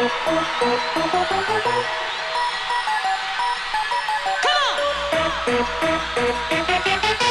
Come on!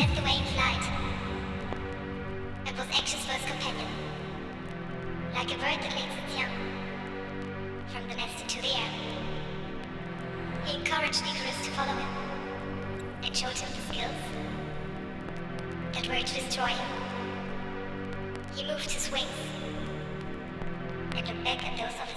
away in flight, and was anxious for his companion, like a bird that leads its young from the nest into the air. He encouraged Icarus to follow him, and showed him the skills that were to destroy him. He moved his wings, and looked back at those of